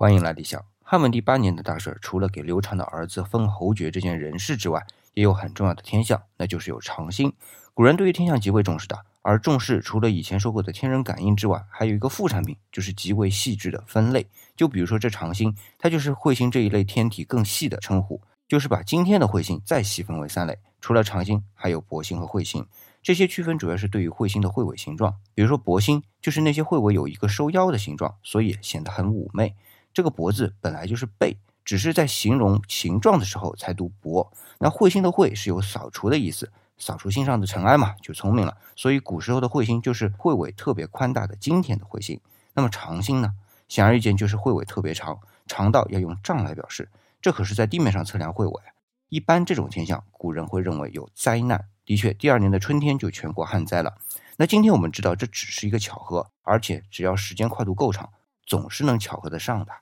欢迎来理想。汉文帝八年的大事，除了给刘禅的儿子封侯爵这件人事之外，也有很重要的天象，那就是有长星。古人对于天象极为重视的，而重视除了以前说过的天人感应之外，还有一个副产品，就是极为细致的分类。就比如说这长星，它就是彗星这一类天体更细的称呼，就是把今天的彗星再细分为三类。除了长星，还有薄星和彗星。这些区分主要是对于彗星的彗尾形状，比如说薄星，就是那些彗尾有一个收腰的形状，所以显得很妩媚。这个“薄”字本来就是背，只是在形容形状的时候才读“薄”。那彗星的“彗”是有扫除的意思，扫除心上的尘埃嘛，就聪明了。所以古时候的彗星就是彗尾特别宽大的今天的彗星。那么长星呢？显而易见就是彗尾特别长，长到要用丈来表示。这可是在地面上测量彗尾。一般这种天象，古人会认为有灾难。的确，第二年的春天就全国旱灾了。那今天我们知道这只是一个巧合，而且只要时间跨度够长，总是能巧合得上的。